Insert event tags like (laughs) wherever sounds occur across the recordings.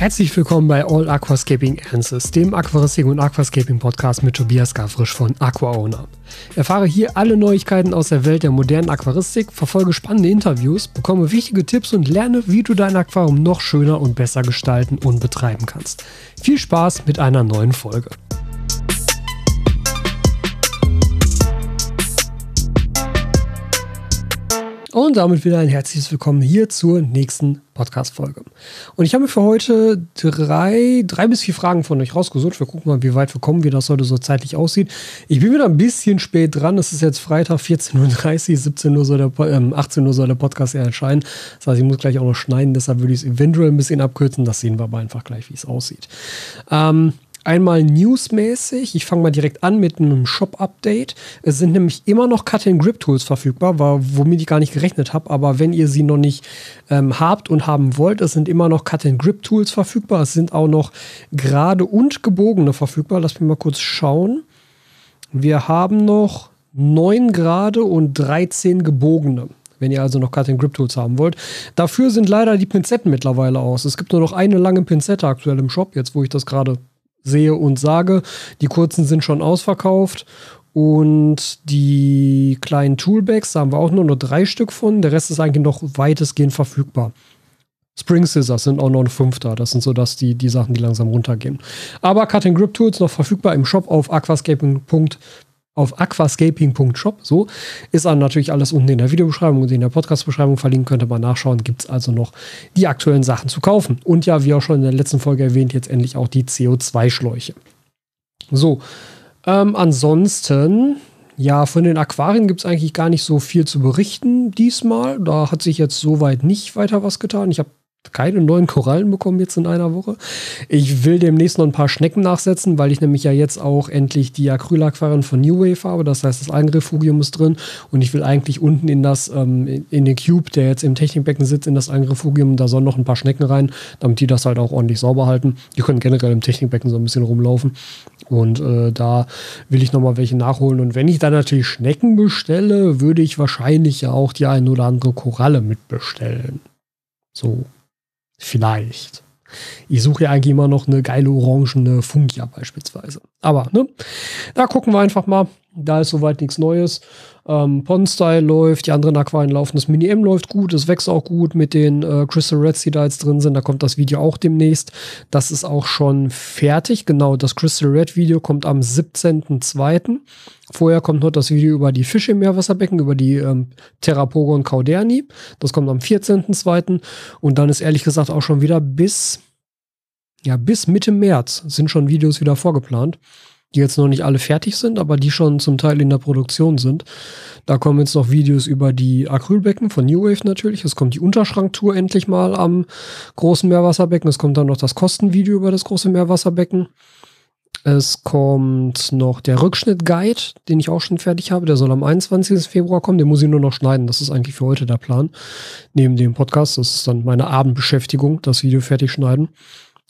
Herzlich willkommen bei All Aquascaping Answers, dem Aquaristik und Aquascaping Podcast mit Tobias Gavrisch von AquaOwner. Erfahre hier alle Neuigkeiten aus der Welt der modernen Aquaristik, verfolge spannende Interviews, bekomme wichtige Tipps und lerne, wie du dein Aquarium noch schöner und besser gestalten und betreiben kannst. Viel Spaß mit einer neuen Folge. Und damit wieder ein herzliches Willkommen hier zur nächsten Podcast-Folge. Und ich habe für heute drei, drei bis vier Fragen von euch rausgesucht. Wir gucken mal, wie weit wir kommen, wie das heute so zeitlich aussieht. Ich bin wieder ein bisschen spät dran. Es ist jetzt Freitag, 14.30 Uhr, 17 Uhr soll der, äh, 18 Uhr soll der Podcast erscheinen. Das heißt, ich muss gleich auch noch schneiden, deshalb würde ich es eventuell ein bisschen abkürzen. Das sehen wir aber einfach gleich, wie es aussieht. Ähm, Einmal newsmäßig, ich fange mal direkt an mit einem Shop-Update. Es sind nämlich immer noch Cut-and-Grip-Tools verfügbar, womit ich gar nicht gerechnet habe. Aber wenn ihr sie noch nicht ähm, habt und haben wollt, es sind immer noch Cut-and-Grip-Tools verfügbar. Es sind auch noch gerade und gebogene verfügbar. Lass mich mal kurz schauen. Wir haben noch 9 gerade und 13 gebogene wenn ihr also noch Cut Grip Tools haben wollt. Dafür sind leider die Pinzetten mittlerweile aus. Es gibt nur noch eine lange Pinzette aktuell im Shop, jetzt wo ich das gerade sehe und sage. Die kurzen sind schon ausverkauft. Und die kleinen Toolbags, da haben wir auch nur noch drei Stück von. Der Rest ist eigentlich noch weitestgehend verfügbar. Spring Scissors sind auch noch ein Fünfter. Das sind so dass die, die Sachen, die langsam runtergehen. Aber Cutting Grip Tools noch verfügbar im Shop auf aquascaping.com auf aquascaping.shop. So ist dann natürlich alles unten in der Videobeschreibung und in der Podcast-Beschreibung verlinkt. Könnt ihr mal nachschauen. Gibt es also noch die aktuellen Sachen zu kaufen. Und ja, wie auch schon in der letzten Folge erwähnt, jetzt endlich auch die CO2-Schläuche. So, ähm, ansonsten, ja, von den Aquarien gibt es eigentlich gar nicht so viel zu berichten diesmal. Da hat sich jetzt soweit nicht weiter was getan. Ich habe keine neuen Korallen bekommen jetzt in einer Woche. Ich will demnächst noch ein paar Schnecken nachsetzen, weil ich nämlich ja jetzt auch endlich die Acrylaquarien von New Wave habe. Das heißt, das Eigenrefugium ist drin und ich will eigentlich unten in das, ähm, in den Cube, der jetzt im Technikbecken sitzt, in das Eigenrefugium, da sollen noch ein paar Schnecken rein, damit die das halt auch ordentlich sauber halten. Die können generell im Technikbecken so ein bisschen rumlaufen. Und äh, da will ich nochmal welche nachholen. Und wenn ich dann natürlich Schnecken bestelle, würde ich wahrscheinlich ja auch die ein oder andere Koralle mitbestellen. So Vielleicht. Ich suche ja eigentlich immer noch eine geile orangene Funkia beispielsweise. Aber, ne? Da gucken wir einfach mal. Da ist soweit nichts Neues. Ähm, Pond-Style läuft, die anderen Aquarien laufen. Das Mini-M läuft gut, es wächst auch gut mit den äh, Crystal Reds, die da jetzt drin sind. Da kommt das Video auch demnächst. Das ist auch schon fertig. Genau, das Crystal Red Video kommt am 17.02. Vorher kommt noch das Video über die Fische im Meerwasserbecken, über die ähm, Terrapogon cauderni. Das kommt am 14.02. Und dann ist ehrlich gesagt auch schon wieder bis, ja, bis Mitte März sind schon Videos wieder vorgeplant die jetzt noch nicht alle fertig sind, aber die schon zum Teil in der Produktion sind. Da kommen jetzt noch Videos über die Acrylbecken von New Wave natürlich. Es kommt die Unterschranktour endlich mal am großen Meerwasserbecken. Es kommt dann noch das Kostenvideo über das große Meerwasserbecken. Es kommt noch der Rückschnitt-Guide, den ich auch schon fertig habe. Der soll am 21. Februar kommen. Den muss ich nur noch schneiden. Das ist eigentlich für heute der Plan. Neben dem Podcast. Das ist dann meine Abendbeschäftigung, das Video fertig schneiden.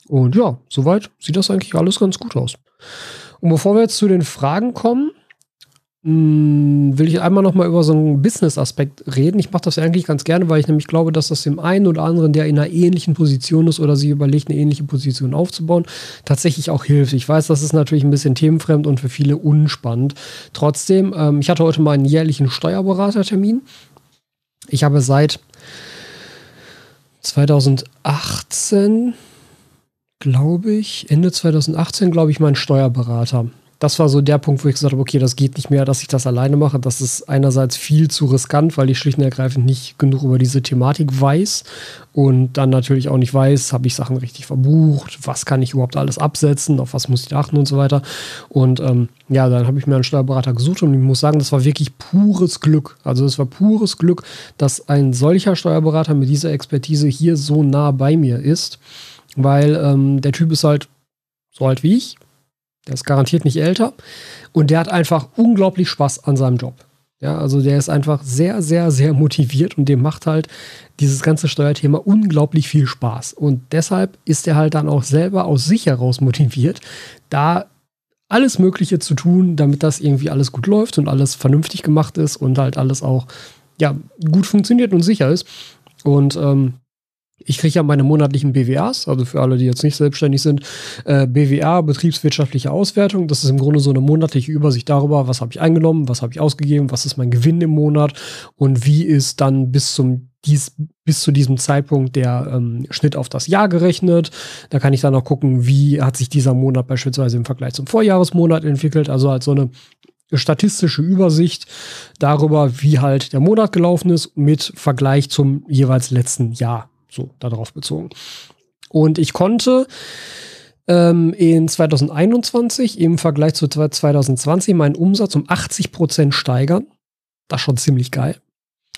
Und ja, soweit sieht das eigentlich alles ganz gut aus. Und bevor wir jetzt zu den Fragen kommen, hm, will ich einmal noch mal über so einen Business-Aspekt reden. Ich mache das eigentlich ganz gerne, weil ich nämlich glaube, dass das dem einen oder anderen, der in einer ähnlichen Position ist oder sich überlegt, eine ähnliche Position aufzubauen, tatsächlich auch hilft. Ich weiß, das ist natürlich ein bisschen themenfremd und für viele unspannend. Trotzdem, ähm, ich hatte heute mal einen jährlichen Steuerberatertermin. Ich habe seit 2018 glaube ich, Ende 2018, glaube ich, mein Steuerberater. Das war so der Punkt, wo ich gesagt habe, okay, das geht nicht mehr, dass ich das alleine mache. Das ist einerseits viel zu riskant, weil ich schlicht und ergreifend nicht genug über diese Thematik weiß und dann natürlich auch nicht weiß, habe ich Sachen richtig verbucht, was kann ich überhaupt alles absetzen, auf was muss ich achten und so weiter. Und ähm, ja, dann habe ich mir einen Steuerberater gesucht und ich muss sagen, das war wirklich pures Glück. Also es war pures Glück, dass ein solcher Steuerberater mit dieser Expertise hier so nah bei mir ist weil ähm, der Typ ist halt so alt wie ich. Der ist garantiert nicht älter. Und der hat einfach unglaublich Spaß an seinem Job. Ja, also der ist einfach sehr, sehr, sehr motiviert und dem macht halt dieses ganze Steuerthema unglaublich viel Spaß. Und deshalb ist er halt dann auch selber aus sich heraus motiviert, da alles Mögliche zu tun, damit das irgendwie alles gut läuft und alles vernünftig gemacht ist und halt alles auch ja, gut funktioniert und sicher ist. Und ähm, Ich kriege ja meine monatlichen BWAs, also für alle, die jetzt nicht selbstständig sind, äh, BWA, betriebswirtschaftliche Auswertung. Das ist im Grunde so eine monatliche Übersicht darüber, was habe ich eingenommen, was habe ich ausgegeben, was ist mein Gewinn im Monat und wie ist dann bis zum dies, bis zu diesem Zeitpunkt der ähm, Schnitt auf das Jahr gerechnet. Da kann ich dann auch gucken, wie hat sich dieser Monat beispielsweise im Vergleich zum Vorjahresmonat entwickelt. Also halt so eine statistische Übersicht darüber, wie halt der Monat gelaufen ist mit Vergleich zum jeweils letzten Jahr. So, darauf bezogen. Und ich konnte ähm, in 2021 im Vergleich zu 2020 meinen Umsatz um 80 Prozent steigern. Das ist schon ziemlich geil.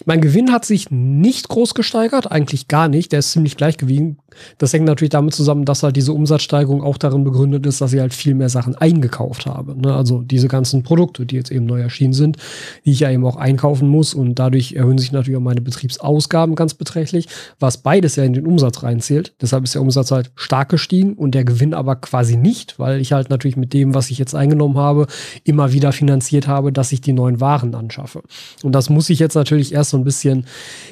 Mein Gewinn hat sich nicht groß gesteigert, eigentlich gar nicht. Der ist ziemlich gleich gewiegen. Das hängt natürlich damit zusammen, dass halt diese Umsatzsteigerung auch darin begründet ist, dass ich halt viel mehr Sachen eingekauft habe. Ne? Also diese ganzen Produkte, die jetzt eben neu erschienen sind, die ich ja eben auch einkaufen muss und dadurch erhöhen sich natürlich auch meine Betriebsausgaben ganz beträchtlich, was beides ja in den Umsatz reinzählt. Deshalb ist der Umsatz halt stark gestiegen und der Gewinn aber quasi nicht, weil ich halt natürlich mit dem, was ich jetzt eingenommen habe, immer wieder finanziert habe, dass ich die neuen Waren anschaffe. Und das muss ich jetzt natürlich erst so ein bisschen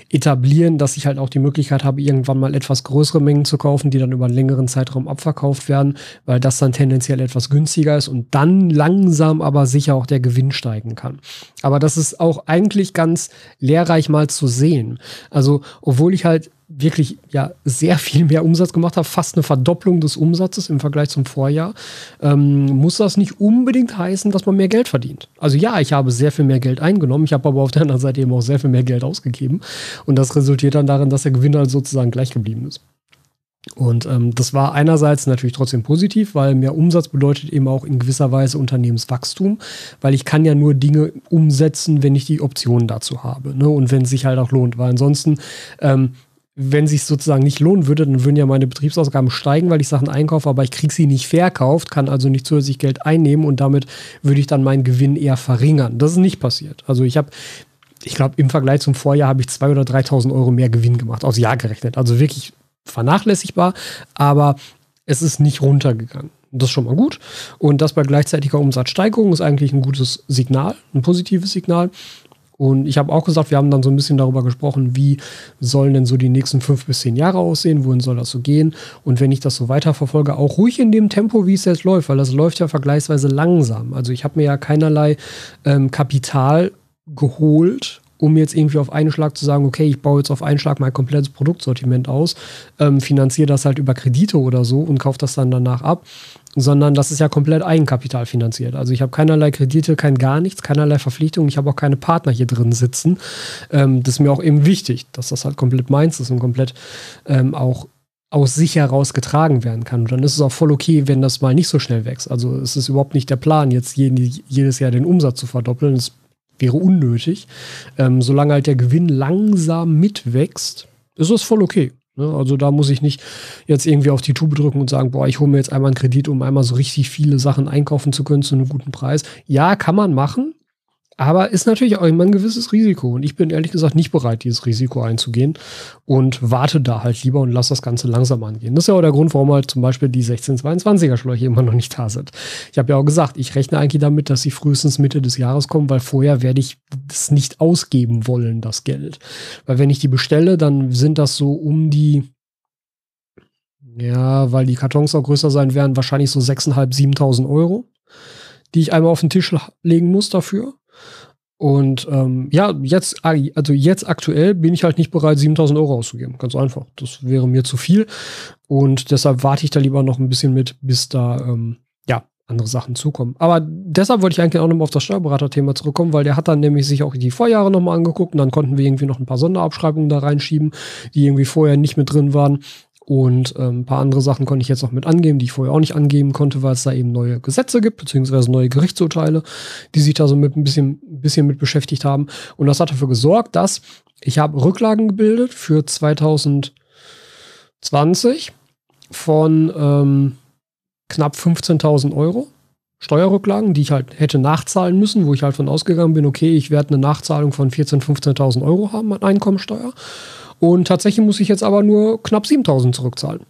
etablieren, dass ich halt auch die Möglichkeit habe, irgendwann mal etwas größere Mengen Mengen zu kaufen, die dann über einen längeren Zeitraum abverkauft werden, weil das dann tendenziell etwas günstiger ist und dann langsam aber sicher auch der Gewinn steigen kann. Aber das ist auch eigentlich ganz lehrreich mal zu sehen. Also, obwohl ich halt wirklich ja sehr viel mehr Umsatz gemacht habe, fast eine Verdopplung des Umsatzes im Vergleich zum Vorjahr, ähm, muss das nicht unbedingt heißen, dass man mehr Geld verdient. Also ja, ich habe sehr viel mehr Geld eingenommen, ich habe aber auf der anderen Seite eben auch sehr viel mehr Geld ausgegeben und das resultiert dann darin, dass der Gewinn halt sozusagen gleich geblieben ist. Und ähm, das war einerseits natürlich trotzdem positiv, weil mehr Umsatz bedeutet eben auch in gewisser Weise Unternehmenswachstum, weil ich kann ja nur Dinge umsetzen, wenn ich die Optionen dazu habe ne? und wenn es sich halt auch lohnt, weil ansonsten ähm, wenn sich sozusagen nicht lohnen würde, dann würden ja meine Betriebsausgaben steigen, weil ich Sachen einkaufe, aber ich kriege sie nicht verkauft, kann also nicht zusätzlich Geld einnehmen und damit würde ich dann meinen Gewinn eher verringern. Das ist nicht passiert. Also ich habe, ich glaube, im Vergleich zum Vorjahr habe ich 2.000 oder 3.000 Euro mehr Gewinn gemacht, aus Jahr gerechnet. Also wirklich vernachlässigbar, aber es ist nicht runtergegangen. Das ist schon mal gut. Und das bei gleichzeitiger Umsatzsteigerung ist eigentlich ein gutes Signal, ein positives Signal. Und ich habe auch gesagt, wir haben dann so ein bisschen darüber gesprochen, wie sollen denn so die nächsten fünf bis zehn Jahre aussehen, wohin soll das so gehen? Und wenn ich das so weiterverfolge, auch ruhig in dem Tempo, wie es jetzt läuft, weil das läuft ja vergleichsweise langsam. Also ich habe mir ja keinerlei ähm, Kapital geholt, um jetzt irgendwie auf einen Schlag zu sagen, okay, ich baue jetzt auf einen Schlag mein komplettes Produktsortiment aus, ähm, finanziere das halt über Kredite oder so und kaufe das dann danach ab, sondern das ist ja komplett Eigenkapital finanziert. Also ich habe keinerlei Kredite, kein gar nichts, keinerlei Verpflichtungen, ich habe auch keine Partner hier drin sitzen. Ähm, das ist mir auch eben wichtig, dass das halt komplett meins ist und komplett ähm, auch aus sich heraus getragen werden kann. Und dann ist es auch voll okay, wenn das mal nicht so schnell wächst. Also es ist überhaupt nicht der Plan, jetzt jedes Jahr den Umsatz zu verdoppeln. Das wäre unnötig. Ähm, solange halt der Gewinn langsam mitwächst, ist das voll okay. Ne? Also da muss ich nicht jetzt irgendwie auf die Tube drücken und sagen, boah, ich hole mir jetzt einmal einen Kredit, um einmal so richtig viele Sachen einkaufen zu können zu einem guten Preis. Ja, kann man machen. Aber ist natürlich auch immer ein gewisses Risiko. Und ich bin ehrlich gesagt nicht bereit, dieses Risiko einzugehen und warte da halt lieber und lass das Ganze langsam angehen. Das ist ja auch der Grund, warum halt zum Beispiel die 1622er Schläuche immer noch nicht da sind. Ich habe ja auch gesagt, ich rechne eigentlich damit, dass sie frühestens Mitte des Jahres kommen, weil vorher werde ich das nicht ausgeben wollen, das Geld. Weil wenn ich die bestelle, dann sind das so um die ja, weil die Kartons auch größer sein werden, wahrscheinlich so 6.500, 7.000 Euro, die ich einmal auf den Tisch legen muss dafür. Und ähm, ja, jetzt, also jetzt aktuell bin ich halt nicht bereit, 7000 Euro auszugeben. Ganz einfach. Das wäre mir zu viel. Und deshalb warte ich da lieber noch ein bisschen mit, bis da ähm, ja andere Sachen zukommen. Aber deshalb wollte ich eigentlich auch nochmal auf das Steuerberater-Thema zurückkommen, weil der hat dann nämlich sich auch die Vorjahre nochmal angeguckt und dann konnten wir irgendwie noch ein paar Sonderabschreibungen da reinschieben, die irgendwie vorher nicht mit drin waren. Und ähm, ein paar andere Sachen konnte ich jetzt noch mit angeben, die ich vorher auch nicht angeben konnte, weil es da eben neue Gesetze gibt, beziehungsweise neue Gerichtsurteile, die sich da so mit ein bisschen, bisschen mit beschäftigt haben. Und das hat dafür gesorgt, dass ich habe Rücklagen gebildet für 2020 von ähm, knapp 15.000 Euro. Steuerrücklagen, die ich halt hätte nachzahlen müssen, wo ich halt von ausgegangen bin, okay, ich werde eine Nachzahlung von 14.000, 15.000 Euro haben an Einkommensteuer. Und tatsächlich muss ich jetzt aber nur knapp 7000 zurückzahlen.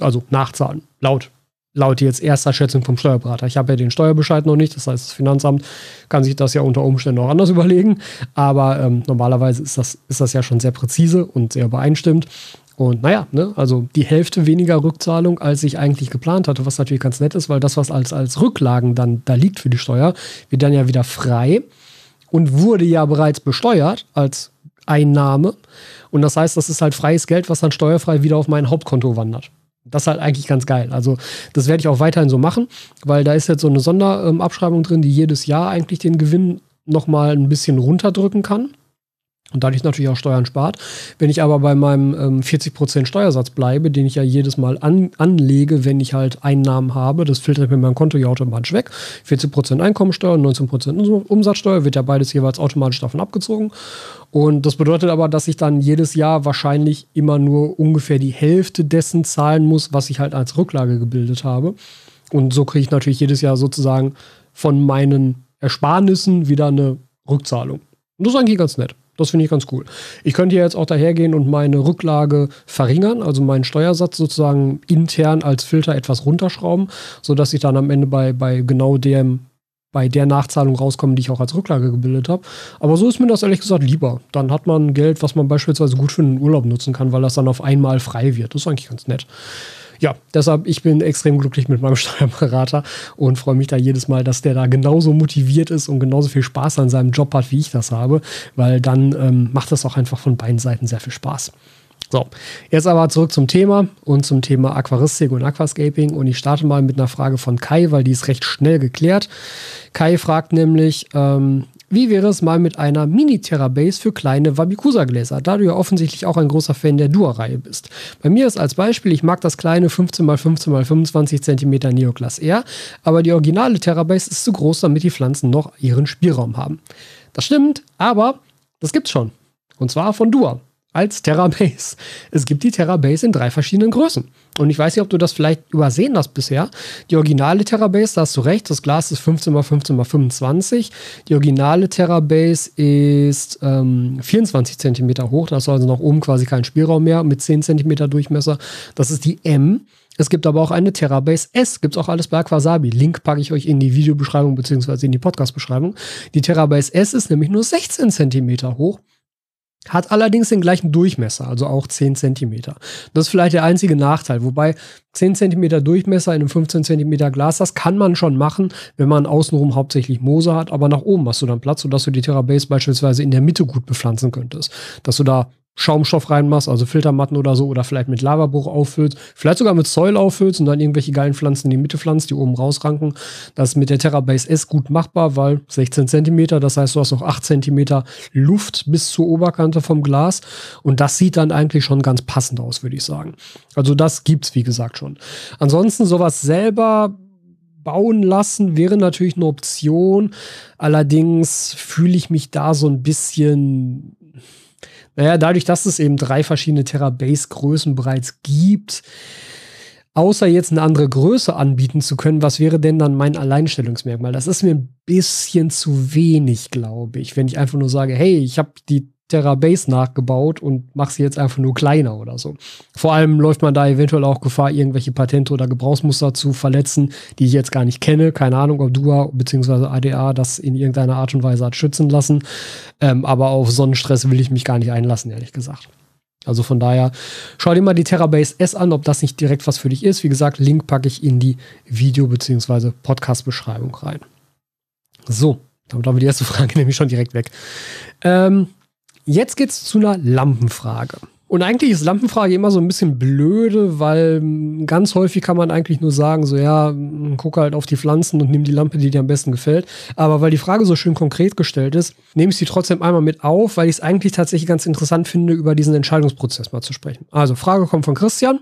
Also nachzahlen, laut. Laut jetzt erster Schätzung vom Steuerberater. Ich habe ja den Steuerbescheid noch nicht, das heißt, das Finanzamt kann sich das ja unter Umständen auch anders (laughs) überlegen. Aber ähm, normalerweise ist das, ist das ja schon sehr präzise und sehr übereinstimmt. Und naja, ne, also die Hälfte weniger Rückzahlung, als ich eigentlich geplant hatte, was natürlich ganz nett ist, weil das, was als, als Rücklagen dann da liegt für die Steuer, wird dann ja wieder frei und wurde ja bereits besteuert als Einnahme. Und das heißt, das ist halt freies Geld, was dann steuerfrei wieder auf mein Hauptkonto wandert. Das ist halt eigentlich ganz geil. Also, das werde ich auch weiterhin so machen, weil da ist jetzt so eine Sonderabschreibung drin, die jedes Jahr eigentlich den Gewinn nochmal ein bisschen runterdrücken kann und dadurch natürlich auch Steuern spart. Wenn ich aber bei meinem ähm, 40% Steuersatz bleibe, den ich ja jedes Mal an, anlege, wenn ich halt Einnahmen habe, das filtert mir mein Konto ja automatisch weg. 40% Einkommensteuer, 19% Umsatzsteuer, wird ja beides jeweils automatisch davon abgezogen. Und das bedeutet aber, dass ich dann jedes Jahr wahrscheinlich immer nur ungefähr die Hälfte dessen zahlen muss, was ich halt als Rücklage gebildet habe. Und so kriege ich natürlich jedes Jahr sozusagen von meinen Ersparnissen wieder eine Rückzahlung. Und das ist eigentlich ganz nett. Das finde ich ganz cool. Ich könnte jetzt auch dahergehen und meine Rücklage verringern, also meinen Steuersatz sozusagen intern als Filter etwas runterschrauben, sodass ich dann am Ende bei, bei genau dem, bei der Nachzahlung rauskomme, die ich auch als Rücklage gebildet habe. Aber so ist mir das ehrlich gesagt lieber. Dann hat man Geld, was man beispielsweise gut für einen Urlaub nutzen kann, weil das dann auf einmal frei wird. Das ist eigentlich ganz nett ja, deshalb, ich bin extrem glücklich mit meinem (laughs) Steuerberater und freue mich da jedes Mal, dass der da genauso motiviert ist und genauso viel Spaß an seinem Job hat, wie ich das habe, weil dann ähm, macht das auch einfach von beiden Seiten sehr viel Spaß. So, jetzt aber zurück zum Thema und zum Thema Aquaristik und Aquascaping. Und ich starte mal mit einer Frage von Kai, weil die ist recht schnell geklärt. Kai fragt nämlich, ähm, wie wäre es mal mit einer Mini-Terra-Base für kleine Wabikusa-Gläser, da du ja offensichtlich auch ein großer Fan der Dua-Reihe bist. Bei mir ist als Beispiel, ich mag das kleine 15x15x25 cm Neoclass R, aber die originale Terra-Base ist zu groß, damit die Pflanzen noch ihren Spielraum haben. Das stimmt, aber das gibt's schon. Und zwar von Dua als Terrabase. Es gibt die Terrabase in drei verschiedenen Größen. Und ich weiß nicht, ob du das vielleicht übersehen hast bisher. Die originale Terrabase, da hast du recht, das Glas ist 15 x 15 x 25. Die originale Terrabase ist ähm, 24 cm hoch. Da hast du also nach oben quasi keinen Spielraum mehr mit 10 cm Durchmesser. Das ist die M. Es gibt aber auch eine Terrabase S, gibt es auch alles bei Aquasabi. Link packe ich euch in die Videobeschreibung bzw. in die Podcast-Beschreibung. Die Terrabase S ist nämlich nur 16 cm hoch hat allerdings den gleichen Durchmesser, also auch 10 cm. Das ist vielleicht der einzige Nachteil, wobei 10 cm Durchmesser in einem 15 cm Glas, das kann man schon machen, wenn man außenrum hauptsächlich Moose hat, aber nach oben hast du dann Platz, sodass du die Terrabase beispielsweise in der Mitte gut bepflanzen könntest. Dass du da Schaumstoff reinmachst, also Filtermatten oder so, oder vielleicht mit Lavabruch auffüllst, vielleicht sogar mit Soil auffüllst und dann irgendwelche geilen Pflanzen in die Mitte pflanzt, die oben rausranken. Das ist mit der Terrabase S gut machbar, weil 16 cm, das heißt, du hast noch 8 cm Luft bis zur Oberkante vom Glas und das sieht dann eigentlich schon ganz passend aus, würde ich sagen. Also das gibt's, wie gesagt, schon. Ansonsten sowas selber bauen lassen wäre natürlich eine Option. Allerdings fühle ich mich da so ein bisschen naja, dadurch, dass es eben drei verschiedene Terabase-Größen bereits gibt, außer jetzt eine andere Größe anbieten zu können, was wäre denn dann mein Alleinstellungsmerkmal? Das ist mir ein bisschen zu wenig, glaube ich, wenn ich einfach nur sage, hey, ich habe die Terabase nachgebaut und mache sie jetzt einfach nur kleiner oder so. Vor allem läuft man da eventuell auch Gefahr, irgendwelche Patente oder Gebrauchsmuster zu verletzen, die ich jetzt gar nicht kenne. Keine Ahnung, ob Dua bzw. ADA das in irgendeiner Art und Weise hat schützen lassen. Ähm, aber auf Sonnenstress will ich mich gar nicht einlassen, ehrlich gesagt. Also von daher, schau dir mal die Terabase S an, ob das nicht direkt was für dich ist. Wie gesagt, Link packe ich in die Video- bzw. Podcast-Beschreibung rein. So, damit haben wir die erste (laughs) Frage nämlich schon direkt weg. Ähm, Jetzt geht's zu einer Lampenfrage. Und eigentlich ist Lampenfrage immer so ein bisschen blöde, weil ganz häufig kann man eigentlich nur sagen, so ja, guck halt auf die Pflanzen und nimm die Lampe, die dir am besten gefällt. Aber weil die Frage so schön konkret gestellt ist, nehme ich sie trotzdem einmal mit auf, weil ich es eigentlich tatsächlich ganz interessant finde, über diesen Entscheidungsprozess mal zu sprechen. Also, Frage kommt von Christian.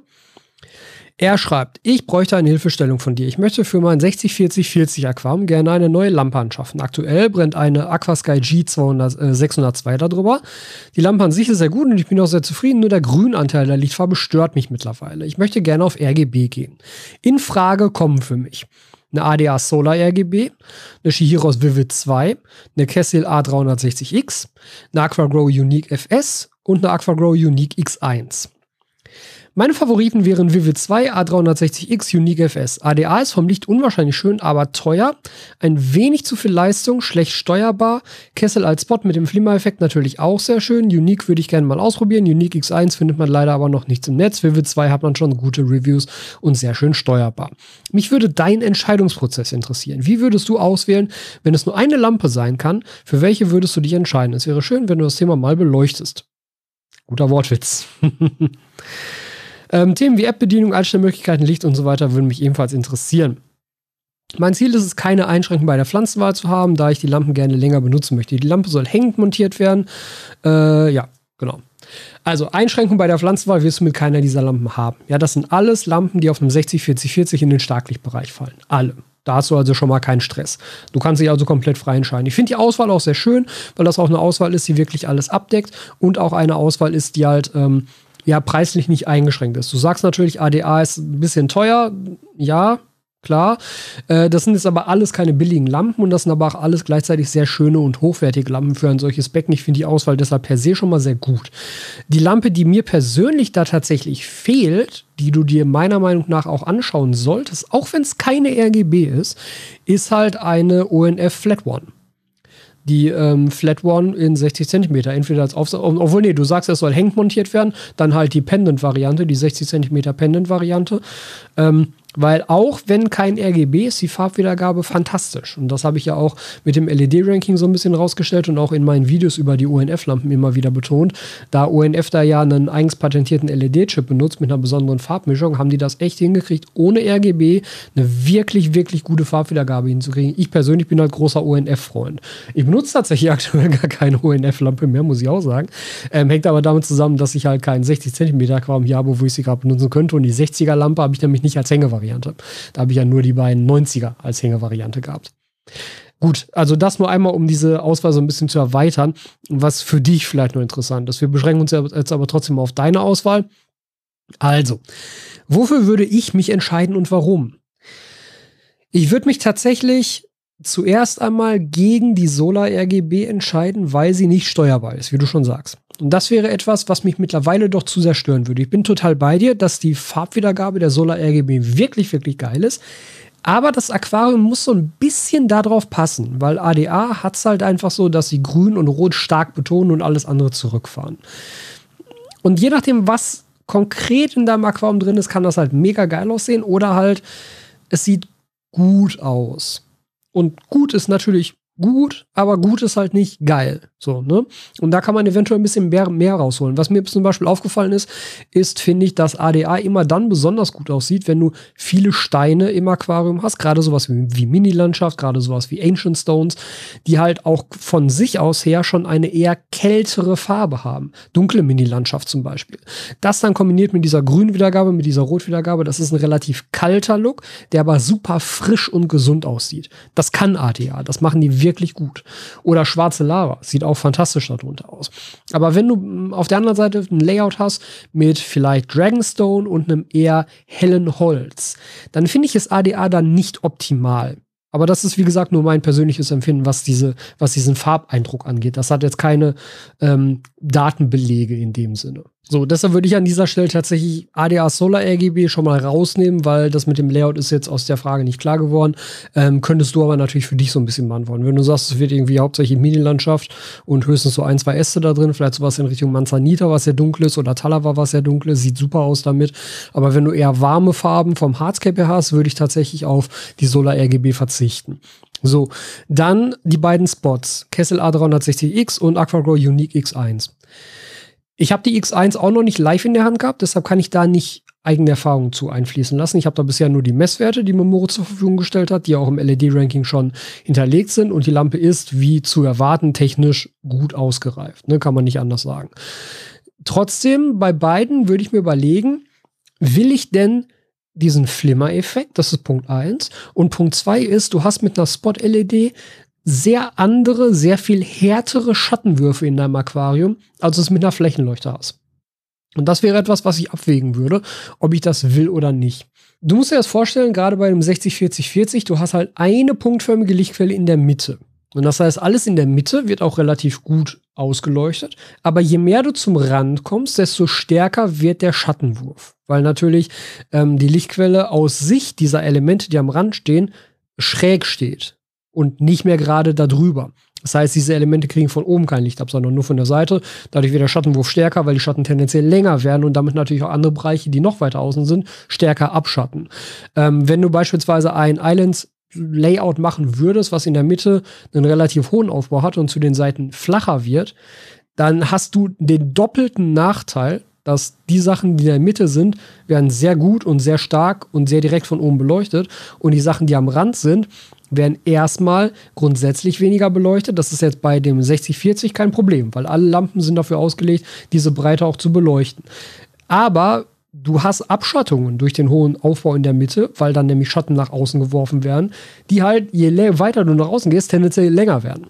Er schreibt, ich bräuchte eine Hilfestellung von dir. Ich möchte für mein 60-40-40 Aquarium gerne eine neue Lampe anschaffen. Aktuell brennt eine Aquasky G200, äh, 602 darüber. Die Lampe an sich ist sehr gut und ich bin auch sehr zufrieden, nur der Grünanteil der Lichtfarbe stört mich mittlerweile. Ich möchte gerne auf RGB gehen. In Frage kommen für mich eine ADA Solar RGB, eine Shihiros Vivid 2, eine Kessil A360X, eine AquaGrow Unique FS und eine AquaGrow Unique X1. Meine Favoriten wären Vivid 2, A360X, Unique FS. ADA ist vom Licht unwahrscheinlich schön, aber teuer. Ein wenig zu viel Leistung, schlecht steuerbar. Kessel als Spot mit dem Flimmer-Effekt natürlich auch sehr schön. Unique würde ich gerne mal ausprobieren. Unique X1 findet man leider aber noch nichts im Netz. Vivid 2 hat man schon gute Reviews und sehr schön steuerbar. Mich würde dein Entscheidungsprozess interessieren. Wie würdest du auswählen, wenn es nur eine Lampe sein kann? Für welche würdest du dich entscheiden? Es wäre schön, wenn du das Thema mal beleuchtest. Guter Wortwitz. (laughs) ähm, Themen wie App-Bedienung, Einstellmöglichkeiten, Licht und so weiter würden mich ebenfalls interessieren. Mein Ziel ist es, keine Einschränkungen bei der Pflanzenwahl zu haben, da ich die Lampen gerne länger benutzen möchte. Die Lampe soll hängend montiert werden. Äh, ja, genau. Also Einschränkungen bei der Pflanzenwahl wirst du mit keiner dieser Lampen haben. Ja, das sind alles Lampen, die auf einem 60-40-40 in den Starklichtbereich fallen. Alle. Da hast du also schon mal keinen Stress. Du kannst dich also komplett frei entscheiden. Ich finde die Auswahl auch sehr schön, weil das auch eine Auswahl ist, die wirklich alles abdeckt und auch eine Auswahl ist, die halt ähm, ja preislich nicht eingeschränkt ist. Du sagst natürlich, ADA ist ein bisschen teuer. Ja, klar. Äh, das sind jetzt aber alles keine billigen Lampen und das sind aber auch alles gleichzeitig sehr schöne und hochwertige Lampen für ein solches Becken. Ich finde die Auswahl deshalb per se schon mal sehr gut. Die Lampe, die mir persönlich da tatsächlich fehlt, die du dir meiner Meinung nach auch anschauen solltest, auch wenn es keine RGB ist, ist halt eine ONF Flat One die ähm, Flat One in 60 cm. Entweder als Aufsatz, obwohl, nee, du sagst, es soll hängend montiert werden, dann halt die Pendant-Variante, die 60 cm Pendant-Variante. Ähm, weil auch wenn kein RGB ist, die Farbwiedergabe fantastisch. Und das habe ich ja auch mit dem LED-Ranking so ein bisschen rausgestellt und auch in meinen Videos über die ONF-Lampen immer wieder betont. Da ONF da ja einen eigens patentierten LED-Chip benutzt mit einer besonderen Farbmischung, haben die das echt hingekriegt, ohne RGB eine wirklich, wirklich gute Farbwiedergabe hinzukriegen. Ich persönlich bin halt großer ONF-Freund. Ich benutze tatsächlich (laughs) aktuell gar keine ONF-Lampe mehr, muss ich auch sagen. Ähm, hängt aber damit zusammen, dass ich halt keinen 60 cm Quam hier habe, wo ich sie gerade benutzen könnte. Und die 60er-Lampe habe ich nämlich nicht als Hängeware Variante. Da habe ich ja nur die beiden 90er als Hängevariante gehabt. Gut, also das nur einmal, um diese Auswahl so ein bisschen zu erweitern, was für dich vielleicht nur interessant ist. Wir beschränken uns jetzt aber trotzdem auf deine Auswahl. Also, wofür würde ich mich entscheiden und warum? Ich würde mich tatsächlich zuerst einmal gegen die Solar RGB entscheiden, weil sie nicht steuerbar ist, wie du schon sagst. Und das wäre etwas, was mich mittlerweile doch zu sehr stören würde. Ich bin total bei dir, dass die Farbwiedergabe der Solar RGB wirklich, wirklich geil ist. Aber das Aquarium muss so ein bisschen darauf passen, weil ADA hat es halt einfach so, dass sie grün und rot stark betonen und alles andere zurückfahren. Und je nachdem, was konkret in deinem Aquarium drin ist, kann das halt mega geil aussehen oder halt, es sieht gut aus. Und gut ist natürlich gut, aber gut ist halt nicht geil. So, ne? Und da kann man eventuell ein bisschen mehr, mehr rausholen. Was mir zum Beispiel aufgefallen ist, ist, finde ich, dass ADA immer dann besonders gut aussieht, wenn du viele Steine im Aquarium hast, gerade sowas wie, wie Mini-Landschaft, gerade sowas wie Ancient Stones, die halt auch von sich aus her schon eine eher kältere Farbe haben. Dunkle Mini-Landschaft zum Beispiel. Das dann kombiniert mit dieser Grünwiedergabe, mit dieser Rotwiedergabe, das ist ein relativ kalter Look, der aber super frisch und gesund aussieht. Das kann ADA, das machen die wirklich gut. Oder schwarze Lava, sieht auch auch fantastisch darunter aus. Aber wenn du mm, auf der anderen Seite ein Layout hast mit vielleicht Dragonstone und einem eher hellen Holz, dann finde ich es ADA dann nicht optimal. Aber das ist, wie gesagt, nur mein persönliches Empfinden, was, diese, was diesen Farbeindruck angeht. Das hat jetzt keine ähm, Datenbelege in dem Sinne. So, deshalb würde ich an dieser Stelle tatsächlich ADA Solar RGB schon mal rausnehmen, weil das mit dem Layout ist jetzt aus der Frage nicht klar geworden. Ähm, könntest du aber natürlich für dich so ein bisschen beantworten. Wenn du sagst, es wird irgendwie hauptsächlich Mini-Landschaft und höchstens so ein, zwei Äste da drin, vielleicht sowas in Richtung Manzanita, was sehr dunkel ist, oder Talava, was sehr dunkel ist, sieht super aus damit. Aber wenn du eher warme Farben vom Hardscape hast, würde ich tatsächlich auf die Solar RGB verzichten. So, dann die beiden Spots, Kessel A360X und AquaGrow Unique X1. Ich habe die X1 auch noch nicht live in der Hand gehabt, deshalb kann ich da nicht eigene Erfahrungen zu einfließen lassen. Ich habe da bisher nur die Messwerte, die Memore zur Verfügung gestellt hat, die auch im LED-Ranking schon hinterlegt sind. Und die Lampe ist, wie zu erwarten, technisch gut ausgereift. Ne, kann man nicht anders sagen. Trotzdem, bei beiden würde ich mir überlegen, will ich denn diesen Flimmer-Effekt? Das ist Punkt 1. Und Punkt 2 ist, du hast mit einer Spot-LED sehr andere, sehr viel härtere Schattenwürfe in deinem Aquarium, als du es mit einer Flächenleuchte hast. Und das wäre etwas, was ich abwägen würde, ob ich das will oder nicht. Du musst dir das vorstellen, gerade bei einem 60-40-40, du hast halt eine punktförmige Lichtquelle in der Mitte. Und das heißt, alles in der Mitte wird auch relativ gut ausgeleuchtet. Aber je mehr du zum Rand kommst, desto stärker wird der Schattenwurf. Weil natürlich ähm, die Lichtquelle aus Sicht dieser Elemente, die am Rand stehen, schräg steht und nicht mehr gerade darüber. Das heißt, diese Elemente kriegen von oben kein Licht ab, sondern nur von der Seite. Dadurch wird der Schattenwurf stärker, weil die Schatten tendenziell länger werden und damit natürlich auch andere Bereiche, die noch weiter außen sind, stärker abschatten. Ähm, wenn du beispielsweise ein Islands Layout machen würdest, was in der Mitte einen relativ hohen Aufbau hat und zu den Seiten flacher wird, dann hast du den doppelten Nachteil, dass die Sachen, die in der Mitte sind, werden sehr gut und sehr stark und sehr direkt von oben beleuchtet. Und die Sachen, die am Rand sind, werden erstmal grundsätzlich weniger beleuchtet. Das ist jetzt bei dem 6040 kein Problem, weil alle Lampen sind dafür ausgelegt, diese Breite auch zu beleuchten. Aber du hast Abschattungen durch den hohen Aufbau in der Mitte, weil dann nämlich Schatten nach außen geworfen werden, die halt, je weiter du nach außen gehst, tendenziell länger werden.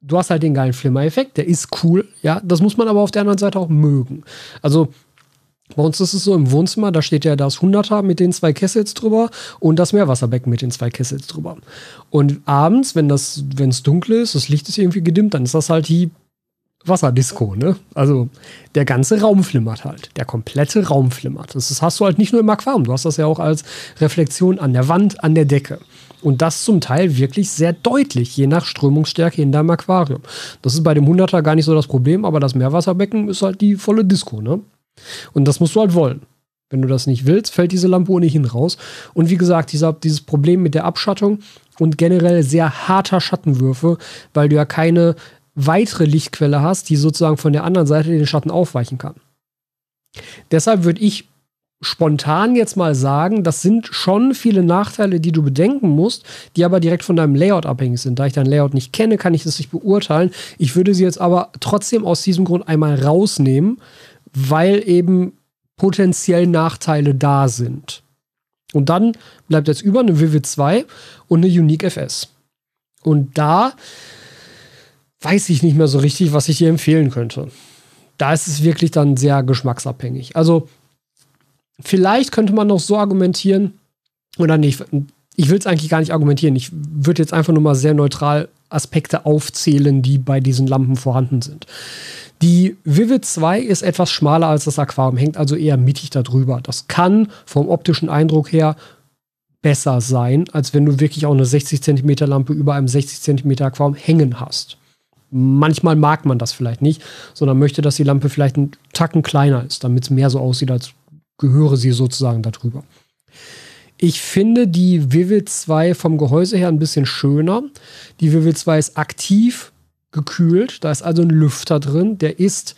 Du hast halt den geilen Flimmer-Effekt, der ist cool, ja, das muss man aber auf der anderen Seite auch mögen. Also, bei uns ist es so im Wohnzimmer, da steht ja das 100er mit den zwei Kessels drüber und das Meerwasserbecken mit den zwei Kessels drüber. Und abends, wenn es dunkel ist, das Licht ist irgendwie gedimmt, dann ist das halt die Wasserdisco, ne? Also der ganze Raum flimmert halt. Der komplette Raum flimmert. Das hast du halt nicht nur im Aquarium, du hast das ja auch als Reflexion an der Wand, an der Decke. Und das zum Teil wirklich sehr deutlich, je nach Strömungsstärke in deinem Aquarium. Das ist bei dem 100er gar nicht so das Problem, aber das Meerwasserbecken ist halt die volle Disco, ne? Und das musst du halt wollen. Wenn du das nicht willst, fällt diese Lampe ohnehin raus. Und wie gesagt, dieser, dieses Problem mit der Abschattung und generell sehr harter Schattenwürfe, weil du ja keine weitere Lichtquelle hast, die sozusagen von der anderen Seite den Schatten aufweichen kann. Deshalb würde ich spontan jetzt mal sagen, das sind schon viele Nachteile, die du bedenken musst, die aber direkt von deinem Layout abhängig sind. Da ich dein Layout nicht kenne, kann ich das nicht beurteilen. Ich würde sie jetzt aber trotzdem aus diesem Grund einmal rausnehmen, weil eben potenziell Nachteile da sind. Und dann bleibt jetzt über eine Vivid 2 und eine Unique FS. Und da weiß ich nicht mehr so richtig, was ich dir empfehlen könnte. Da ist es wirklich dann sehr geschmacksabhängig. Also, vielleicht könnte man noch so argumentieren, oder nicht, ich will es eigentlich gar nicht argumentieren. Ich würde jetzt einfach nur mal sehr neutral Aspekte aufzählen, die bei diesen Lampen vorhanden sind. Die Vivid 2 ist etwas schmaler als das Aquarium, hängt also eher mittig darüber. Das kann vom optischen Eindruck her besser sein, als wenn du wirklich auch eine 60 cm Lampe über einem 60 cm Aquarium hängen hast. Manchmal mag man das vielleicht nicht, sondern möchte, dass die Lampe vielleicht einen Tacken kleiner ist, damit es mehr so aussieht, als gehöre sie sozusagen darüber. Ich finde die Vivid 2 vom Gehäuse her ein bisschen schöner. Die Vivid 2 ist aktiv gekühlt, da ist also ein Lüfter drin, der ist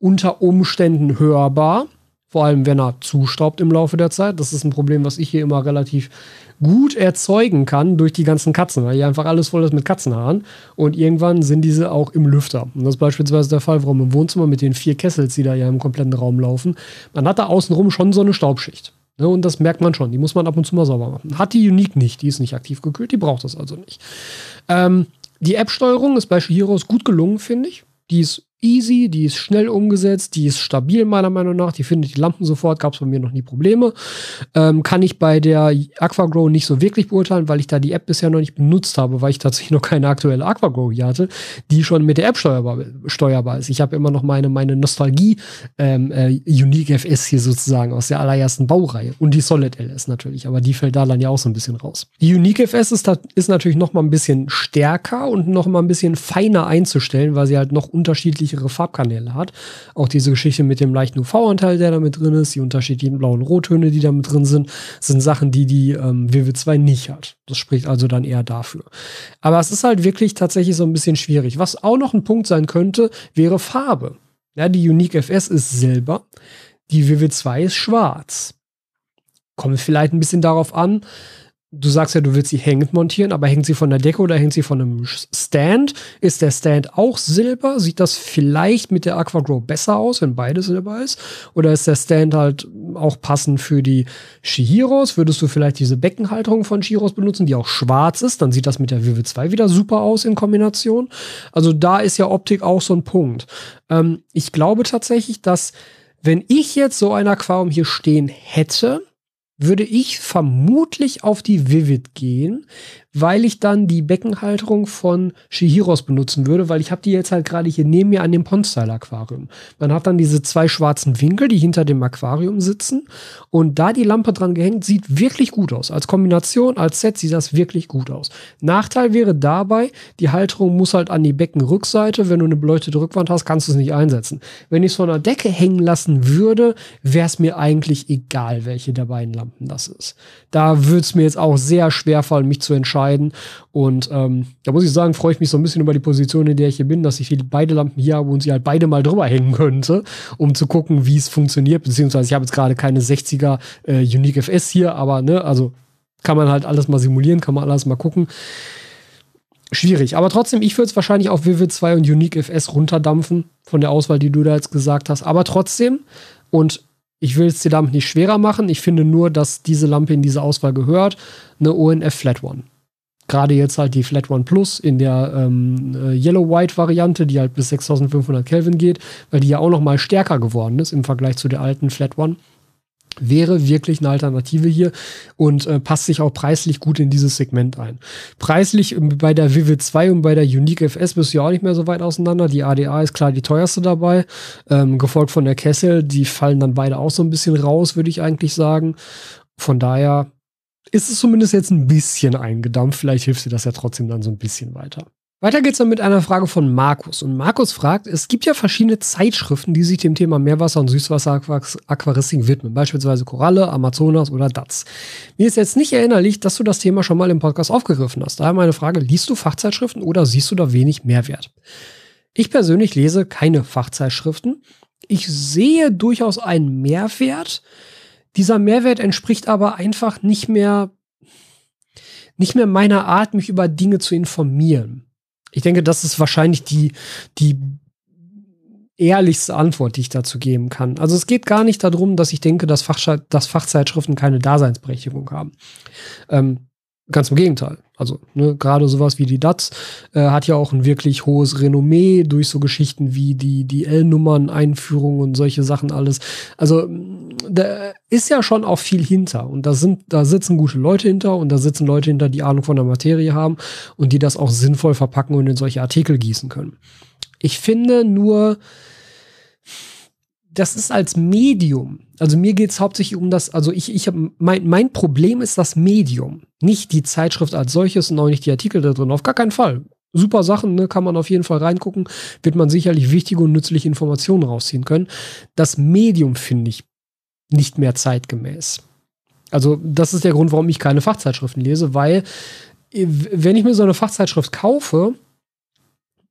unter Umständen hörbar, vor allem wenn er zustaubt im Laufe der Zeit. Das ist ein Problem, was ich hier immer relativ gut erzeugen kann durch die ganzen Katzen, weil hier einfach alles voll ist mit Katzenhaaren. Und irgendwann sind diese auch im Lüfter. Und das ist beispielsweise der Fall, warum im Wohnzimmer mit den vier Kessels, die da ja im kompletten Raum laufen, man hat da außenrum schon so eine Staubschicht. Ne, und das merkt man schon. Die muss man ab und zu mal sauber machen. Hat die Unique nicht. Die ist nicht aktiv gekühlt. Die braucht das also nicht. Ähm, die App-Steuerung ist bei Shihiros gut gelungen, finde ich. Die ist easy, die ist schnell umgesetzt, die ist stabil meiner Meinung nach, die findet die Lampen sofort, gab es bei mir noch nie Probleme. Ähm, kann ich bei der AquaGrow nicht so wirklich beurteilen, weil ich da die App bisher noch nicht benutzt habe, weil ich tatsächlich noch keine aktuelle AquaGrow hier hatte, die schon mit der App steuerbar, steuerbar ist. Ich habe immer noch meine, meine Nostalgie ähm, äh, Unique FS hier sozusagen aus der allerersten Baureihe und die Solid LS natürlich, aber die fällt da dann ja auch so ein bisschen raus. Die Unique FS ist, ist natürlich noch mal ein bisschen stärker und noch mal ein bisschen feiner einzustellen, weil sie halt noch unterschiedliche unterschiedlichere Farbkanäle hat. Auch diese Geschichte mit dem leichten UV-Anteil, der da mit drin ist, die unterschiedlichen blauen Rottöne, die da mit drin sind, sind Sachen, die die ähm, Vivid 2 nicht hat. Das spricht also dann eher dafür. Aber es ist halt wirklich tatsächlich so ein bisschen schwierig. Was auch noch ein Punkt sein könnte, wäre Farbe. Ja, die Unique FS ist Silber, die Vivid 2 ist schwarz. Kommt vielleicht ein bisschen darauf an, du sagst ja, du willst sie hängend montieren, aber hängt sie von der Decke oder hängt sie von einem Stand? Ist der Stand auch Silber? Sieht das vielleicht mit der AquaGrow besser aus, wenn beide Silber ist? Oder ist der Stand halt auch passend für die Shihiros? Würdest du vielleicht diese Beckenhalterung von Shihiros benutzen, die auch schwarz ist? Dann sieht das mit der Vivid 2 wieder super aus in Kombination. Also da ist ja Optik auch so ein Punkt. Ähm, ich glaube tatsächlich, dass wenn ich jetzt so ein Aquarium hier stehen hätte, würde ich vermutlich auf die Vivid gehen, weil ich dann die Beckenhalterung von Shihiros benutzen würde, weil ich habe die jetzt halt gerade hier neben mir an dem Pond-Style-Aquarium. Man hat dann diese zwei schwarzen Winkel, die hinter dem Aquarium sitzen und da die Lampe dran gehängt, sieht wirklich gut aus. Als Kombination, als Set sieht das wirklich gut aus. Nachteil wäre dabei, die Halterung muss halt an die Beckenrückseite. Wenn du eine beleuchtete Rückwand hast, kannst du es nicht einsetzen. Wenn ich es von der Decke hängen lassen würde, wäre es mir eigentlich egal, welche der beiden Lampen das ist. Da würde es mir jetzt auch sehr schwer fallen, mich zu entscheiden entscheiden. Und ähm, da muss ich sagen, freue ich mich so ein bisschen über die Position, in der ich hier bin, dass ich beide Lampen hier habe und sie halt beide mal drüber hängen könnte, um zu gucken, wie es funktioniert. Beziehungsweise ich habe jetzt gerade keine 60er äh, Unique FS hier, aber ne, also kann man halt alles mal simulieren, kann man alles mal gucken. Schwierig. Aber trotzdem, ich würde es wahrscheinlich auf Vivid 2 und Unique FS runterdampfen von der Auswahl, die du da jetzt gesagt hast. Aber trotzdem, und ich will es die Lampe nicht schwerer machen. Ich finde nur, dass diese Lampe in diese Auswahl gehört. Eine ONF Flat One gerade jetzt halt die Flat One Plus in der ähm, äh, Yellow-White-Variante, die halt bis 6500 Kelvin geht, weil die ja auch noch mal stärker geworden ist im Vergleich zu der alten Flat One. Wäre wirklich eine Alternative hier und äh, passt sich auch preislich gut in dieses Segment ein. Preislich ähm, bei der Vivid 2 und bei der Unique FS bist du ja auch nicht mehr so weit auseinander. Die ADA ist klar die teuerste dabei, ähm, gefolgt von der Kessel. Die fallen dann beide auch so ein bisschen raus, würde ich eigentlich sagen. Von daher ist es zumindest jetzt ein bisschen eingedampft. Vielleicht hilft dir das ja trotzdem dann so ein bisschen weiter. Weiter geht's dann mit einer Frage von Markus. Und Markus fragt, es gibt ja verschiedene Zeitschriften, die sich dem Thema Meerwasser- und Süßwasser-Aquaristik widmen, beispielsweise Koralle, Amazonas oder DATS. Mir ist jetzt nicht erinnerlich, dass du das Thema schon mal im Podcast aufgegriffen hast. Daher meine Frage, liest du Fachzeitschriften oder siehst du da wenig Mehrwert? Ich persönlich lese keine Fachzeitschriften. Ich sehe durchaus einen Mehrwert, dieser Mehrwert entspricht aber einfach nicht mehr, nicht mehr meiner Art, mich über Dinge zu informieren. Ich denke, das ist wahrscheinlich die, die ehrlichste Antwort, die ich dazu geben kann. Also es geht gar nicht darum, dass ich denke, dass, Fach, dass Fachzeitschriften keine Daseinsberechtigung haben. Ähm, Ganz im Gegenteil. Also ne, gerade sowas wie die DATS äh, hat ja auch ein wirklich hohes Renommee durch so Geschichten wie die, die L-Nummern-Einführung und solche Sachen alles. Also da ist ja schon auch viel hinter. Und da sind, da sitzen gute Leute hinter und da sitzen Leute hinter, die Ahnung von der Materie haben und die das auch sinnvoll verpacken und in solche Artikel gießen können. Ich finde nur, das ist als Medium. Also mir geht es hauptsächlich um das, also ich, ich habe mein, mein Problem ist das Medium, nicht die Zeitschrift als solches und auch nicht die Artikel da drin. Auf gar keinen Fall. Super Sachen, ne, kann man auf jeden Fall reingucken, wird man sicherlich wichtige und nützliche Informationen rausziehen können. Das Medium finde ich nicht mehr zeitgemäß. Also das ist der Grund, warum ich keine Fachzeitschriften lese, weil äh, wenn ich mir so eine Fachzeitschrift kaufe,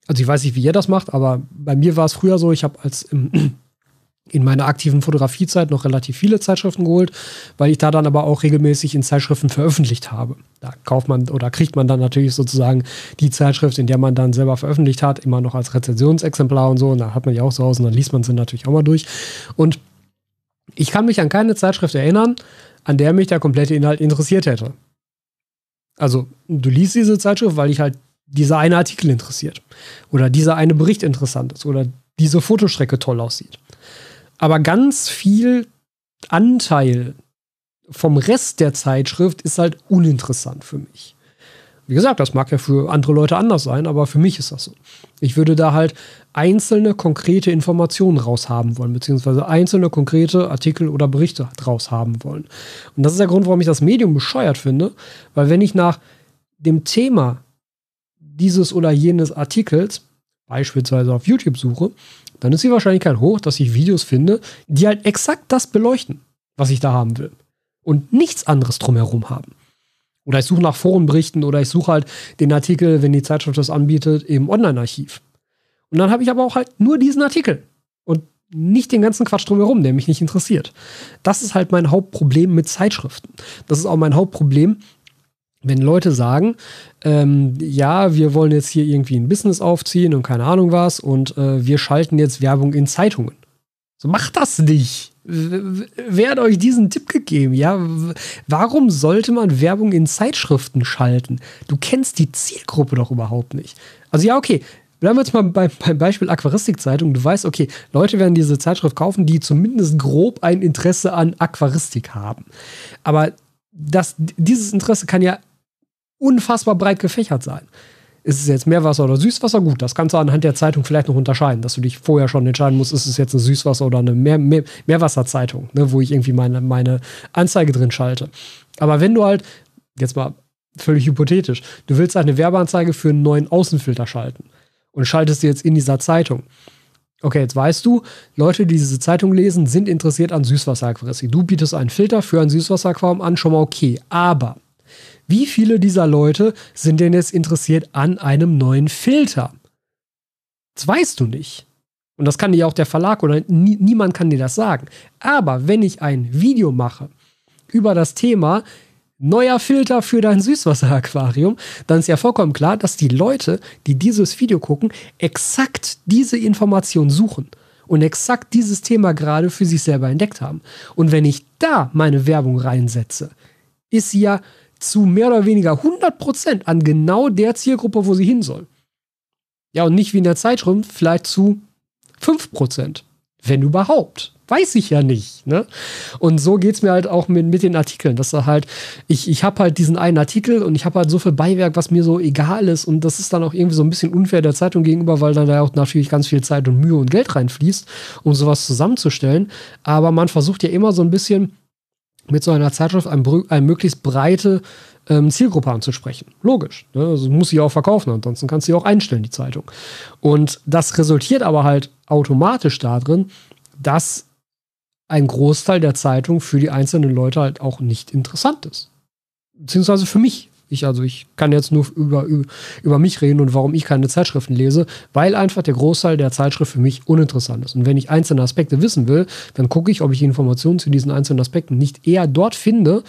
also ich weiß nicht, wie ihr das macht, aber bei mir war es früher so, ich habe als im in meiner aktiven Fotografiezeit noch relativ viele Zeitschriften geholt, weil ich da dann aber auch regelmäßig in Zeitschriften veröffentlicht habe. Da kauft man oder kriegt man dann natürlich sozusagen die Zeitschrift, in der man dann selber veröffentlicht hat, immer noch als Rezensionsexemplar und so. Und da hat man die auch zu Hause und dann liest man sie natürlich auch mal durch. Und ich kann mich an keine Zeitschrift erinnern, an der mich der komplette Inhalt interessiert hätte. Also, du liest diese Zeitschrift, weil dich halt dieser eine Artikel interessiert. Oder dieser eine Bericht interessant ist. Oder diese Fotostrecke toll aussieht aber ganz viel Anteil vom Rest der Zeitschrift ist halt uninteressant für mich. Wie gesagt, das mag ja für andere Leute anders sein, aber für mich ist das so. Ich würde da halt einzelne konkrete Informationen raushaben wollen, beziehungsweise einzelne konkrete Artikel oder Berichte draus haben wollen. Und das ist der Grund, warum ich das Medium bescheuert finde, weil wenn ich nach dem Thema dieses oder jenes Artikels beispielsweise auf YouTube suche, dann ist die Wahrscheinlichkeit hoch, dass ich Videos finde, die halt exakt das beleuchten, was ich da haben will. Und nichts anderes drumherum haben. Oder ich suche nach Forenberichten oder ich suche halt den Artikel, wenn die Zeitschrift das anbietet, im Online-Archiv. Und dann habe ich aber auch halt nur diesen Artikel und nicht den ganzen Quatsch drumherum, der mich nicht interessiert. Das ist halt mein Hauptproblem mit Zeitschriften. Das ist auch mein Hauptproblem wenn Leute sagen, ähm, ja, wir wollen jetzt hier irgendwie ein Business aufziehen und keine Ahnung was und äh, wir schalten jetzt Werbung in Zeitungen. So macht das nicht. Wer hat euch diesen Tipp gegeben? Ja, warum sollte man Werbung in Zeitschriften schalten? Du kennst die Zielgruppe doch überhaupt nicht. Also ja, okay, bleiben wir jetzt mal beim, beim Beispiel Aquaristikzeitung. Du weißt, okay, Leute werden diese Zeitschrift kaufen, die zumindest grob ein Interesse an Aquaristik haben. Aber das, dieses Interesse kann ja unfassbar breit gefächert sein. Ist es jetzt Meerwasser oder Süßwasser? Gut, das kannst du anhand der Zeitung vielleicht noch unterscheiden, dass du dich vorher schon entscheiden musst, ist es jetzt eine Süßwasser- oder eine Meer Meer Meerwasserzeitung, ne, wo ich irgendwie meine, meine Anzeige drin schalte. Aber wenn du halt, jetzt mal völlig hypothetisch, du willst eine Werbeanzeige für einen neuen Außenfilter schalten und schaltest die jetzt in dieser Zeitung. Okay, jetzt weißt du, Leute, die diese Zeitung lesen, sind interessiert an Süßwasseraquaristik. Du bietest einen Filter für ein Süßwasseraquarium an, schon mal okay. Aber wie viele dieser Leute sind denn jetzt interessiert an einem neuen Filter? Das weißt du nicht. Und das kann dir auch der Verlag oder nie, niemand kann dir das sagen. Aber wenn ich ein Video mache über das Thema neuer Filter für dein Süßwasseraquarium, dann ist ja vollkommen klar, dass die Leute, die dieses Video gucken, exakt diese Information suchen und exakt dieses Thema gerade für sich selber entdeckt haben. Und wenn ich da meine Werbung reinsetze, ist sie ja zu mehr oder weniger 100% an genau der Zielgruppe, wo sie hin soll. Ja, und nicht wie in der Zeitschrift, vielleicht zu 5%, wenn überhaupt. Weiß ich ja nicht. Ne? Und so geht es mir halt auch mit, mit den Artikeln. Dass er halt, ich, ich habe halt diesen einen Artikel und ich habe halt so viel Beiwerk, was mir so egal ist. Und das ist dann auch irgendwie so ein bisschen unfair der Zeitung gegenüber, weil dann da auch natürlich ganz viel Zeit und Mühe und Geld reinfließt, um sowas zusammenzustellen. Aber man versucht ja immer so ein bisschen mit so einer Zeitschrift eine, eine möglichst breite ähm, Zielgruppe anzusprechen. Logisch. Ne? Also muss sie auch verkaufen, ansonsten kannst du sie auch einstellen, die Zeitung. Und das resultiert aber halt automatisch darin, dass ein Großteil der Zeitung für die einzelnen Leute halt auch nicht interessant ist. Beziehungsweise für mich. Ich, also ich kann jetzt nur über, über, mich reden und warum ich keine Zeitschriften lese, weil einfach der Großteil der Zeitschrift für mich uninteressant ist. Und wenn ich einzelne Aspekte wissen will, dann gucke ich, ob ich Informationen zu diesen einzelnen Aspekten nicht eher dort finde,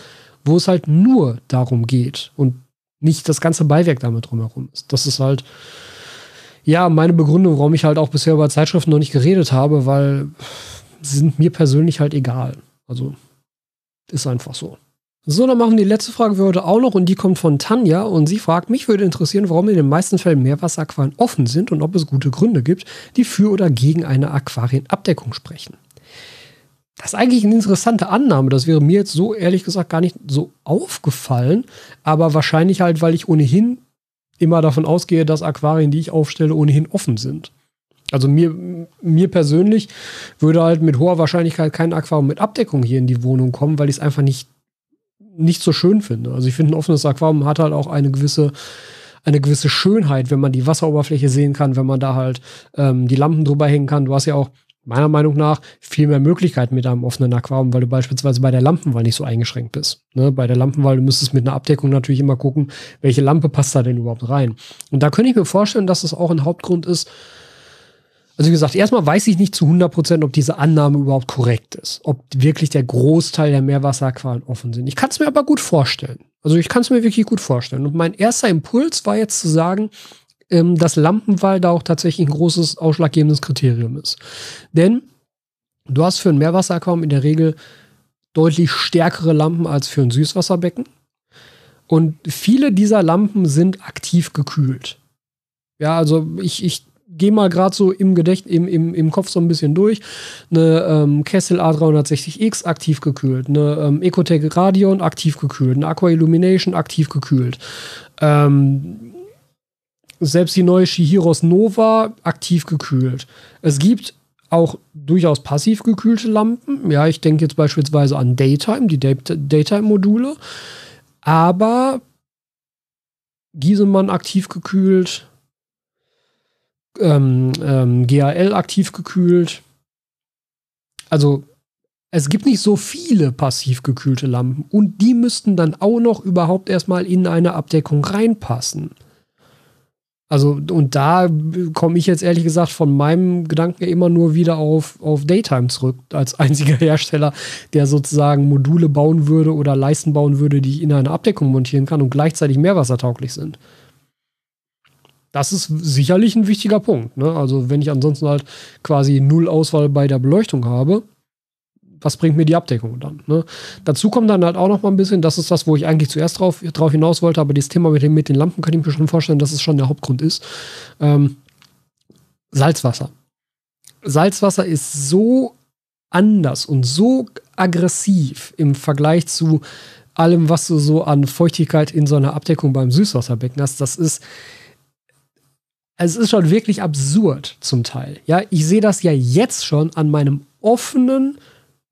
wo es halt nur darum geht und nicht das ganze Beiwerk damit drumherum ist. Das ist halt, ja, meine Begründung, warum ich halt auch bisher über Zeitschriften noch nicht geredet habe, weil sie sind mir persönlich halt egal. Also ist einfach so. So, dann machen wir die letzte Frage für heute auch noch und die kommt von Tanja und sie fragt, mich würde interessieren, warum in den meisten Fällen Meerwasseraquarien offen sind und ob es gute Gründe gibt, die für oder gegen eine Aquarienabdeckung sprechen. Das ist eigentlich eine interessante Annahme. Das wäre mir jetzt so ehrlich gesagt gar nicht so aufgefallen, aber wahrscheinlich halt, weil ich ohnehin immer davon ausgehe, dass Aquarien, die ich aufstelle, ohnehin offen sind. Also mir, mir persönlich würde halt mit hoher Wahrscheinlichkeit kein Aquarium mit Abdeckung hier in die Wohnung kommen, weil ich es einfach nicht, nicht so schön finde. Also ich finde, ein offenes Aquarium hat halt auch eine gewisse, eine gewisse Schönheit, wenn man die Wasseroberfläche sehen kann, wenn man da halt ähm, die Lampen drüber hängen kann. Du hast ja auch meiner Meinung nach viel mehr Möglichkeiten mit einem offenen Aquarium, weil du beispielsweise bei der Lampenwahl nicht so eingeschränkt bist. Ne? Bei der Lampenwahl, du müsstest mit einer Abdeckung natürlich immer gucken, welche Lampe passt da denn überhaupt rein. Und da könnte ich mir vorstellen, dass das auch ein Hauptgrund ist, also wie gesagt, erstmal weiß ich nicht zu 100 Prozent, ob diese Annahme überhaupt korrekt ist. Ob wirklich der Großteil der Meerwasserqualen offen sind. Ich kann es mir aber gut vorstellen. Also ich kann es mir wirklich gut vorstellen. Und mein erster Impuls war jetzt zu sagen, ähm, dass Lampenwahl da auch tatsächlich ein großes ausschlaggebendes Kriterium ist. Denn du hast für ein Meerwasseraquarium in der Regel deutlich stärkere Lampen als für ein Süßwasserbecken. Und viele dieser Lampen sind aktiv gekühlt. Ja, also ich, ich gehe mal gerade so im Gedächtnis, im, im, im Kopf so ein bisschen durch. Eine ähm, Kessel A360X aktiv gekühlt, eine ähm, Ecotec Radion aktiv gekühlt, eine Aqua Illumination aktiv gekühlt. Ähm, selbst die neue Shihiros Nova aktiv gekühlt. Es gibt auch durchaus passiv gekühlte Lampen. Ja, ich denke jetzt beispielsweise an Daytime, die Daytime-Module. Aber Giesemann aktiv gekühlt, ähm, ähm, GAL aktiv gekühlt. Also es gibt nicht so viele passiv gekühlte Lampen und die müssten dann auch noch überhaupt erstmal in eine Abdeckung reinpassen. Also, und da komme ich jetzt ehrlich gesagt von meinem Gedanken immer nur wieder auf, auf Daytime zurück, als (laughs) einziger Hersteller, der sozusagen Module bauen würde oder Leisten bauen würde, die ich in eine Abdeckung montieren kann und gleichzeitig meerwassertauglich sind. Das ist sicherlich ein wichtiger Punkt. Ne? Also, wenn ich ansonsten halt quasi null Auswahl bei der Beleuchtung habe, was bringt mir die Abdeckung dann? Ne? Dazu kommt dann halt auch noch mal ein bisschen, das ist das, wo ich eigentlich zuerst drauf, drauf hinaus wollte, aber das Thema mit, dem, mit den Lampen kann ich mir schon vorstellen, dass es schon der Hauptgrund ist. Ähm, Salzwasser. Salzwasser ist so anders und so aggressiv im Vergleich zu allem, was du so an Feuchtigkeit in so einer Abdeckung beim Süßwasserbecken hast. Das ist, es ist schon wirklich absurd zum Teil. Ja, ich sehe das ja jetzt schon an meinem offenen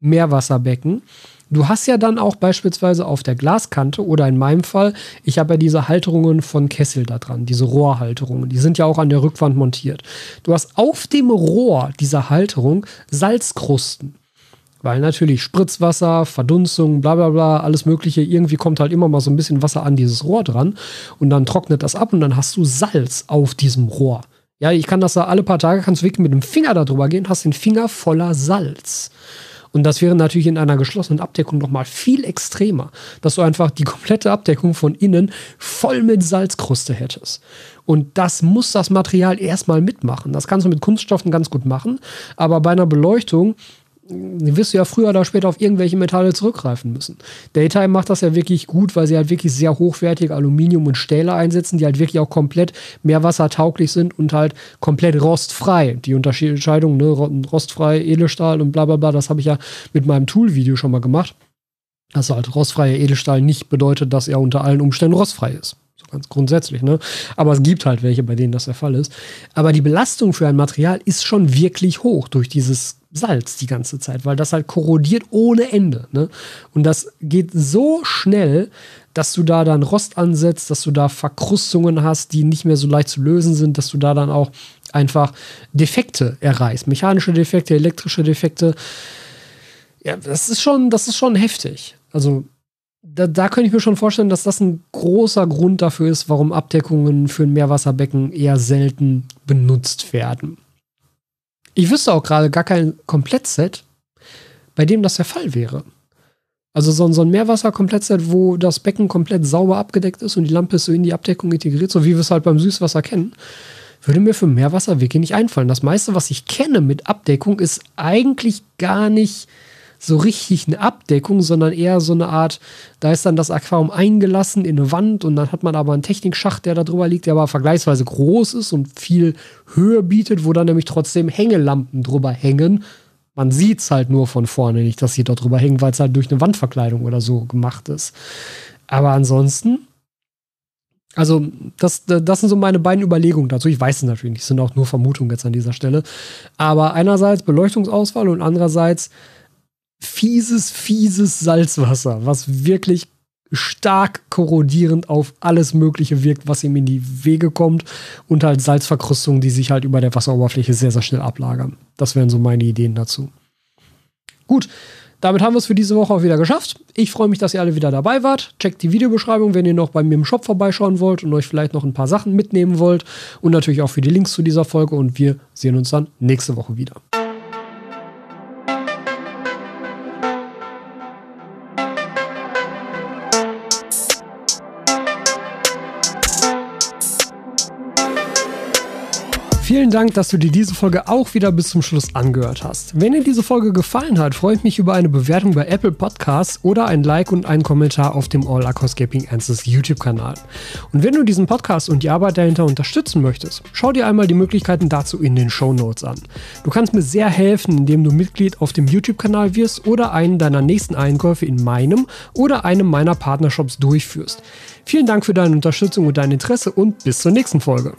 Meerwasserbecken. Du hast ja dann auch beispielsweise auf der Glaskante oder in meinem Fall, ich habe ja diese Halterungen von Kessel da dran, diese Rohrhalterungen, die sind ja auch an der Rückwand montiert. Du hast auf dem Rohr dieser Halterung Salzkrusten. Weil natürlich Spritzwasser, Verdunstung, bla bla bla, alles Mögliche, irgendwie kommt halt immer mal so ein bisschen Wasser an dieses Rohr dran und dann trocknet das ab und dann hast du Salz auf diesem Rohr. Ja, ich kann das da alle paar Tage, kannst du wirklich mit dem Finger da drüber gehen, hast den Finger voller Salz. Und das wäre natürlich in einer geschlossenen Abdeckung noch mal viel extremer, dass du einfach die komplette Abdeckung von innen voll mit Salzkruste hättest. Und das muss das Material erstmal mitmachen. Das kannst du mit Kunststoffen ganz gut machen, aber bei einer Beleuchtung wirst du ja früher oder später auf irgendwelche Metalle zurückgreifen müssen. Daytime macht das ja wirklich gut, weil sie halt wirklich sehr hochwertige Aluminium und Stähle einsetzen, die halt wirklich auch komplett meerwassertauglich sind und halt komplett rostfrei. Die Unterscheidung, ne, rostfrei, Edelstahl und bla bla bla, das habe ich ja mit meinem Tool-Video schon mal gemacht. Also halt rostfreier Edelstahl nicht bedeutet, dass er unter allen Umständen rostfrei ist ganz grundsätzlich, ne? Aber es gibt halt welche, bei denen das der Fall ist. Aber die Belastung für ein Material ist schon wirklich hoch durch dieses Salz die ganze Zeit, weil das halt korrodiert ohne Ende. Ne? Und das geht so schnell, dass du da dann Rost ansetzt, dass du da Verkrustungen hast, die nicht mehr so leicht zu lösen sind, dass du da dann auch einfach Defekte erreichst. Mechanische Defekte, elektrische Defekte. Ja, das ist schon, das ist schon heftig. Also da, da könnte ich mir schon vorstellen, dass das ein großer Grund dafür ist, warum Abdeckungen für ein Meerwasserbecken eher selten benutzt werden. Ich wüsste auch gerade gar kein Komplettset, bei dem das der Fall wäre. Also so, so ein Meerwasser-Komplettset, wo das Becken komplett sauber abgedeckt ist und die Lampe ist so in die Abdeckung integriert, so wie wir es halt beim Süßwasser kennen, würde mir für Meerwasser wirklich nicht einfallen. Das meiste, was ich kenne mit Abdeckung, ist eigentlich gar nicht so richtig eine Abdeckung, sondern eher so eine Art, da ist dann das Aquarium eingelassen in eine Wand und dann hat man aber einen Technikschacht, der da drüber liegt, der aber vergleichsweise groß ist und viel Höhe bietet, wo dann nämlich trotzdem Hängelampen drüber hängen. Man sieht es halt nur von vorne nicht, dass sie dort drüber hängen, weil es halt durch eine Wandverkleidung oder so gemacht ist. Aber ansonsten, also, das, das sind so meine beiden Überlegungen dazu. Ich weiß es natürlich nicht, sind auch nur Vermutungen jetzt an dieser Stelle. Aber einerseits Beleuchtungsauswahl und andererseits fieses, fieses Salzwasser, was wirklich stark korrodierend auf alles Mögliche wirkt, was ihm in die Wege kommt und halt Salzverkrustungen, die sich halt über der Wasseroberfläche sehr, sehr schnell ablagern. Das wären so meine Ideen dazu. Gut, damit haben wir es für diese Woche auch wieder geschafft. Ich freue mich, dass ihr alle wieder dabei wart. Checkt die Videobeschreibung, wenn ihr noch bei mir im Shop vorbeischauen wollt und euch vielleicht noch ein paar Sachen mitnehmen wollt. Und natürlich auch für die Links zu dieser Folge. Und wir sehen uns dann nächste Woche wieder. Dank, dass du dir diese Folge auch wieder bis zum Schluss angehört hast. Wenn dir diese Folge gefallen hat, freue ich mich über eine Bewertung bei Apple Podcasts oder ein Like und einen Kommentar auf dem All Aquascaping Answers YouTube-Kanal. Und wenn du diesen Podcast und die Arbeit dahinter unterstützen möchtest, schau dir einmal die Möglichkeiten dazu in den Show Notes an. Du kannst mir sehr helfen, indem du Mitglied auf dem YouTube-Kanal wirst oder einen deiner nächsten Einkäufe in meinem oder einem meiner Partnershops durchführst. Vielen Dank für deine Unterstützung und dein Interesse und bis zur nächsten Folge.